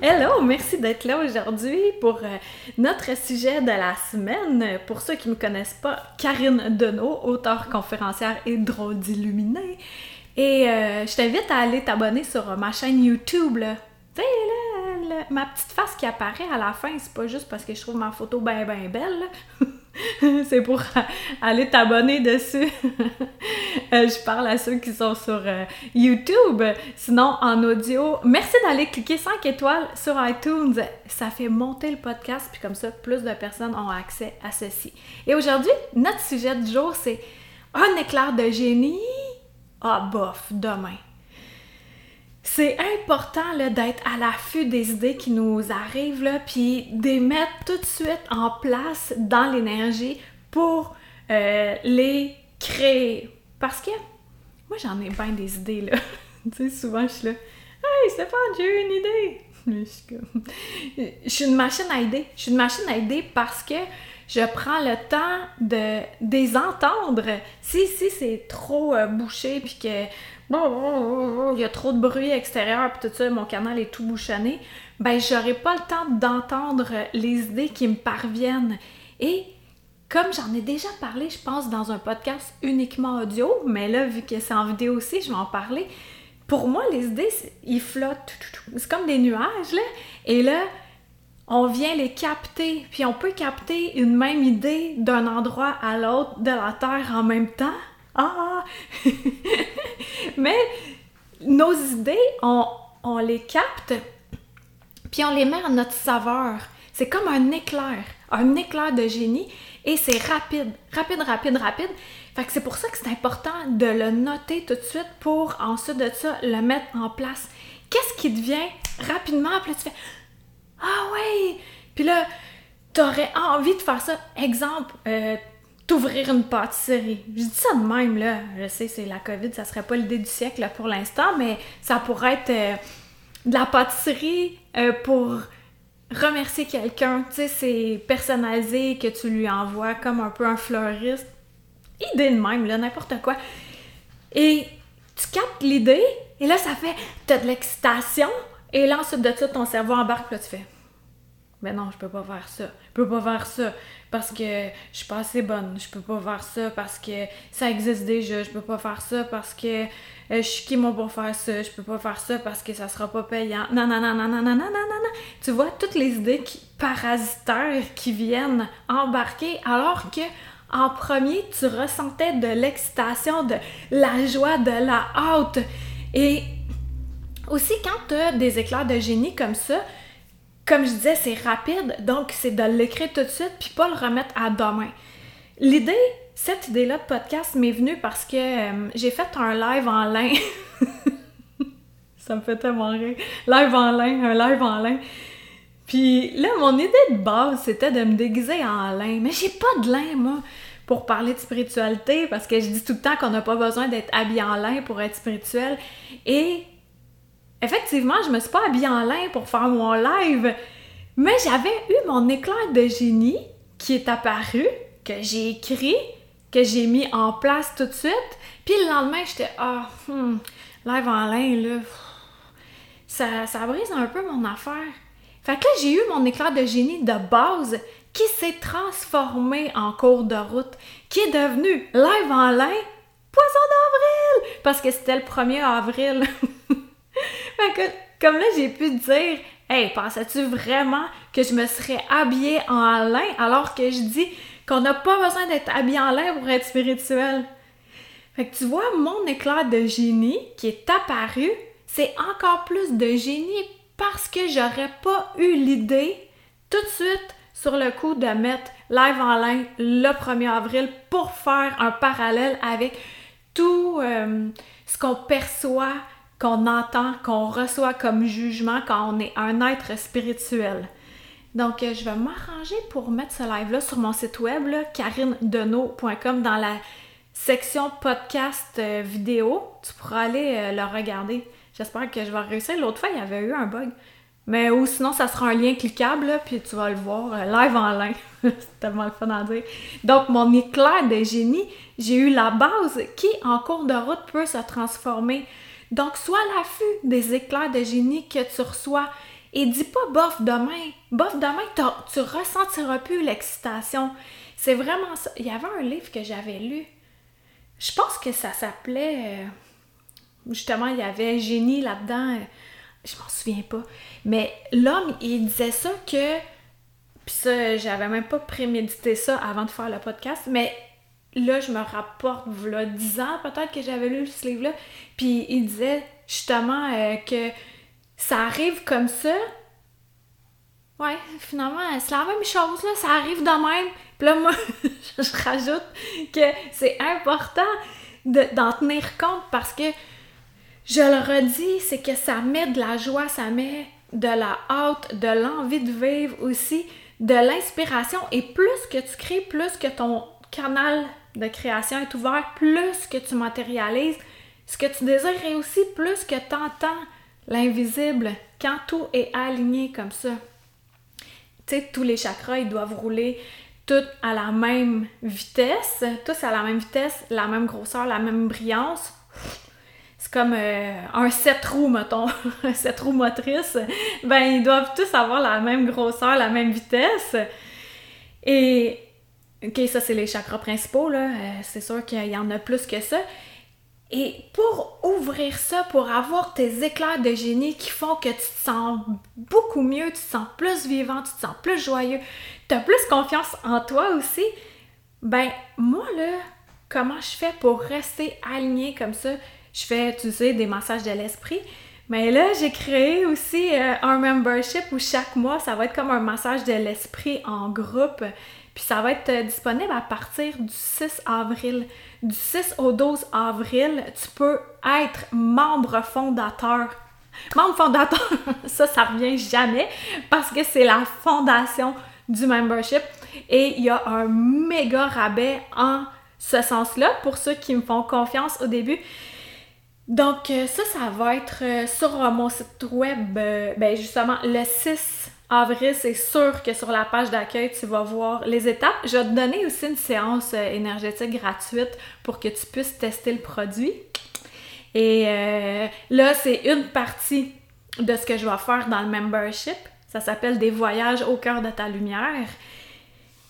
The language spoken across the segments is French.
Hello, merci d'être là aujourd'hui pour euh, notre sujet de la semaine. Pour ceux qui ne me connaissent pas, Karine Deneau, auteure conférencière et drôle d'illuminée. Et euh, je t'invite à aller t'abonner sur ma chaîne YouTube. Tu sais, ma petite face qui apparaît à la fin, c'est pas juste parce que je trouve ma photo bien, bien belle. c'est pour aller t'abonner dessus. Euh, je parle à ceux qui sont sur euh, YouTube. Sinon, en audio, merci d'aller cliquer 5 étoiles sur iTunes. Ça fait monter le podcast, puis comme ça, plus de personnes ont accès à ceci. Et aujourd'hui, notre sujet du jour, c'est un éclair de génie. Ah, bof, demain. C'est important d'être à l'affût des idées qui nous arrivent, là, puis de les mettre tout de suite en place dans l'énergie pour euh, les créer. Parce que moi, j'en ai bien des idées, là. tu sais, souvent, je suis là, « Hey, Stéphane, j'ai eu une idée! » Je suis. Je suis une machine à idées. Je suis une machine à idées parce que je prends le temps de, les entendre. Si, si c'est trop euh, bouché, puis que bon, il y a trop de bruit extérieur, puis tout ça, mon canal est tout bouchonné, ben j'aurai pas le temps d'entendre les idées qui me parviennent. Et comme j'en ai déjà parlé, je pense, dans un podcast uniquement audio, mais là, vu que c'est en vidéo aussi, je vais en parler. Pour moi, les idées, ils flottent. C'est comme des nuages, là. Et là, on vient les capter. Puis on peut capter une même idée d'un endroit à l'autre de la Terre en même temps. Ah! Mais nos idées, on, on les capte, puis on les met à notre saveur. C'est comme un éclair, un éclair de génie, et c'est rapide, rapide, rapide, rapide. Fait que c'est pour ça que c'est important de le noter tout de suite pour ensuite de ça le mettre en place. Qu'est-ce qui devient rapidement, puis tu Ah ouais! Puis là, t'aurais envie de faire ça. Exemple, euh, t'ouvrir une pâtisserie. Je dis ça de même, là. Je sais, c'est la COVID, ça serait pas l'idée du siècle pour l'instant, mais ça pourrait être euh, de la pâtisserie euh, pour remercier quelqu'un. Tu sais, c'est personnalisé que tu lui envoies comme un peu un fleuriste. Idée de même, là, n'importe quoi. Et tu captes l'idée, et là, ça fait, t'as de l'excitation, et là, ensuite de ça, ton cerveau embarque, là, tu fais, mais non, je peux pas faire ça. Je peux pas faire ça parce que je suis pas assez bonne. Je peux pas faire ça parce que ça existe déjà. Je peux pas faire ça parce que euh, je suis qui moi pour faire ça. Je peux pas faire ça parce que ça sera pas payant. Non, non, non, non, non, non, non, non, non. Tu vois toutes les idées qui, parasitaires qui viennent embarquer alors que en premier, tu ressentais de l'excitation, de la joie, de la hâte. Et aussi, quand tu as des éclairs de génie comme ça, comme je disais, c'est rapide, donc c'est de l'écrire tout de suite puis pas le remettre à demain. L'idée, cette idée-là de podcast m'est venue parce que euh, j'ai fait un live en lin. Ça me fait tellement rire. Live en lin, un live en lin. Puis là, mon idée de base, c'était de me déguiser en lin. Mais j'ai pas de lin, moi, pour parler de spiritualité, parce que je dis tout le temps qu'on n'a pas besoin d'être habillé en lin pour être spirituel. Et effectivement, je me suis pas habillée en lin pour faire mon live, mais j'avais eu mon éclair de génie qui est apparu, que j'ai écrit, que j'ai mis en place tout de suite. Puis le lendemain, j'étais ah, hmm, live en lin là, ça, ça brise un peu mon affaire. Fait que là, j'ai eu mon éclair de génie de base qui s'est transformé en cours de route, qui est devenu live en lin, poisson d'avril, parce que c'était le 1er avril. comme là, j'ai pu dire, hey, pensais-tu vraiment que je me serais habillée en lin alors que je dis qu'on n'a pas besoin d'être habillé en lin pour être spirituel? Fait que tu vois, mon éclair de génie qui est apparu, c'est encore plus de génie parce que j'aurais pas eu l'idée tout de suite sur le coup de mettre live en lin le 1er avril pour faire un parallèle avec tout euh, ce qu'on perçoit qu'on entend, qu'on reçoit comme jugement quand on est un être spirituel. Donc, euh, je vais m'arranger pour mettre ce live-là sur mon site web, carinedeno.com, dans la section podcast euh, vidéo. Tu pourras aller euh, le regarder. J'espère que je vais réussir. L'autre fois, il y avait eu un bug. Mais ou sinon, ça sera un lien cliquable, puis tu vas le voir live en ligne. C'est tellement le fun à dire. Donc, mon éclair de génie, j'ai eu la base qui, en cours de route, peut se transformer. Donc, sois à l'affût des éclairs de génie que tu reçois. Et dis pas bof demain. Bof demain, tu ressentiras plus l'excitation. C'est vraiment ça. Il y avait un livre que j'avais lu. Je pense que ça s'appelait. Euh, justement, il y avait génie là-dedans. Je m'en souviens pas. Mais l'homme, il disait ça que. Puis ça, j'avais même pas prémédité ça avant de faire le podcast. Mais là, je me rapporte, voilà 10 ans peut-être que j'avais lu ce livre-là. Puis il disait justement euh, que ça arrive comme ça. Ouais, finalement, c'est la même chose, là, ça arrive de même. Puis là, moi, je rajoute que c'est important d'en tenir compte parce que, je le redis, c'est que ça met de la joie, ça met de la hâte, de l'envie de vivre aussi, de l'inspiration. Et plus que tu crées, plus que ton canal de création est ouvert, plus que tu matérialises ce que tu désires et aussi plus que tu entends l'invisible quand tout est aligné comme ça. Tu sais, tous les chakras, ils doivent rouler tous à la même vitesse, tous à la même vitesse, la même grosseur, la même brillance. C'est comme euh, un sept roues, mettons, un sept roues motrice. Ben, ils doivent tous avoir la même grosseur, la même vitesse. Et OK, ça, c'est les chakras principaux, là. Euh, c'est sûr qu'il y en a plus que ça. Et pour ouvrir ça, pour avoir tes éclairs de génie qui font que tu te sens beaucoup mieux, tu te sens plus vivant, tu te sens plus joyeux, tu as plus confiance en toi aussi, ben moi là, comment je fais pour rester aligné comme ça? Je fais, tu sais, des massages de l'esprit. Mais là, j'ai créé aussi euh, un membership où chaque mois, ça va être comme un massage de l'esprit en groupe. Puis ça va être euh, disponible à partir du 6 avril. Du 6 au 12 avril, tu peux être membre fondateur. Membre fondateur, ça, ça revient jamais parce que c'est la fondation du membership. Et il y a un méga rabais en ce sens-là pour ceux qui me font confiance au début. Donc, euh, ça, ça va être euh, sur mon site web, ben justement, le 6 avril, c'est sûr que sur la page d'accueil, tu vas voir les étapes. Je vais te donner aussi une séance euh, énergétique gratuite pour que tu puisses tester le produit. Et euh, là, c'est une partie de ce que je vais faire dans le membership. Ça s'appelle des voyages au cœur de ta lumière.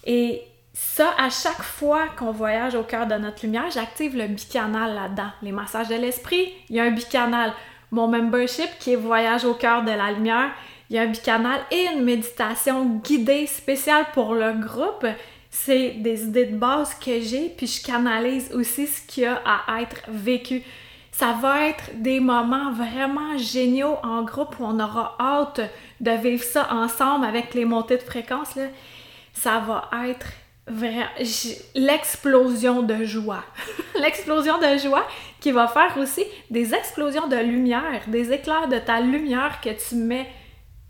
Et ça, à chaque fois qu'on voyage au cœur de notre lumière, j'active le bicanal là-dedans. Les massages de l'esprit, il y a un bicanal. Mon membership qui est voyage au cœur de la lumière, il y a un bicanal et une méditation guidée spéciale pour le groupe. C'est des idées de base que j'ai, puis je canalise aussi ce qu'il y a à être vécu. Ça va être des moments vraiment géniaux en groupe où on aura hâte de vivre ça ensemble avec les montées de fréquence. Là. Ça va être l'explosion de joie. l'explosion de joie qui va faire aussi des explosions de lumière, des éclairs de ta lumière que tu mets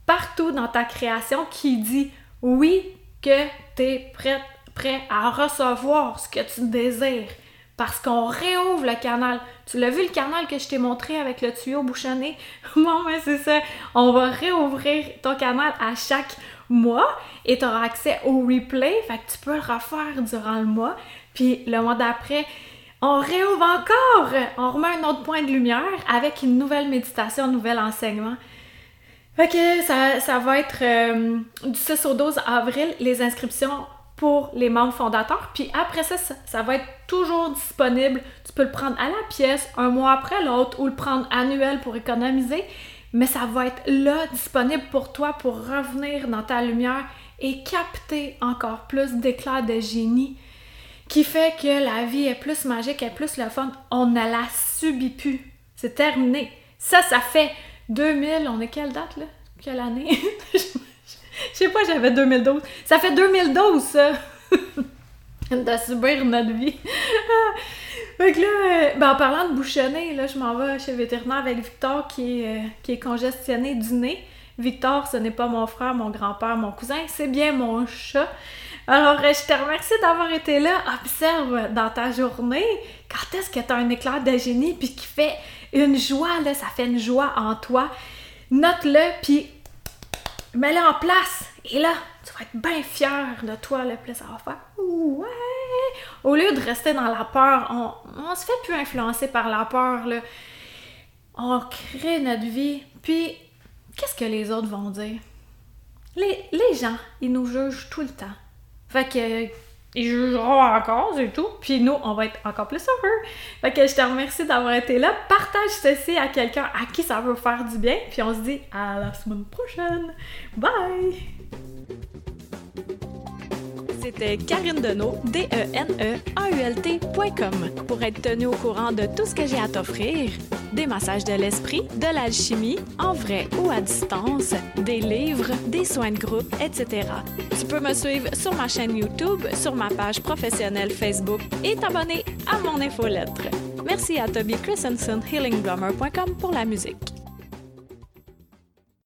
partout dans ta création qui dit oui que tu es prêt, prêt à recevoir ce que tu désires. Parce qu'on réouvre le canal. Tu l'as vu le canal que je t'ai montré avec le tuyau bouchonné? bon, mais c'est ça. On va réouvrir ton canal à chaque mois et tu auras accès au replay. Fait que tu peux le refaire durant le mois. Puis le mois d'après, on réouvre encore. On remet un autre point de lumière avec une nouvelle méditation, un nouvel enseignement. Que ça, ça va être euh, du 6 au 12 avril, les inscriptions pour les membres fondateurs. Puis après ça, ça, va être toujours disponible. Tu peux le prendre à la pièce, un mois après l'autre, ou le prendre annuel pour économiser. Mais ça va être là, disponible pour toi, pour revenir dans ta lumière et capter encore plus d'éclats de génie qui fait que la vie est plus magique, est plus le fun. On ne la subit plus. C'est terminé. Ça, ça fait 2000, on est quelle date là? Quelle année? Je sais pas, j'avais 2012. Ça fait 2012 ça! de subir notre vie. Fait que là, euh, ben, en parlant de bouchonner, là, je m'en vais chez le vétérinaire avec Victor qui est, euh, qui est congestionné du nez. Victor, ce n'est pas mon frère, mon grand-père, mon cousin, c'est bien mon chat. Alors, euh, je te remercie d'avoir été là. Observe dans ta journée quand est-ce que tu as un éclair de génie puis qui fait une joie, là, ça fait une joie en toi. Note-le puis mets-le en place. Et là, tu vas être bien fier de toi, le plus ça va faire ouais. Au lieu de rester dans la peur, on, on se fait plus influencer par la peur, là. On crée notre vie, puis qu'est-ce que les autres vont dire? Les, les gens, ils nous jugent tout le temps. Fait que ils jugeront encore, c'est tout. Puis nous, on va être encore plus heureux. Fait que je te remercie d'avoir été là. Partage ceci à quelqu'un à qui ça veut faire du bien. Puis on se dit à la semaine prochaine. Bye! C'était Karine Deneau, D-E-N-E-A-U-L-T.com, pour être tenu au courant de tout ce que j'ai à t'offrir. Des massages de l'esprit, de l'alchimie, en vrai ou à distance, des livres, des soins de groupe, etc. Tu peux me suivre sur ma chaîne YouTube, sur ma page professionnelle Facebook et t'abonner à mon infolettre. Merci à Toby Christensen, healingblummer.com pour la musique.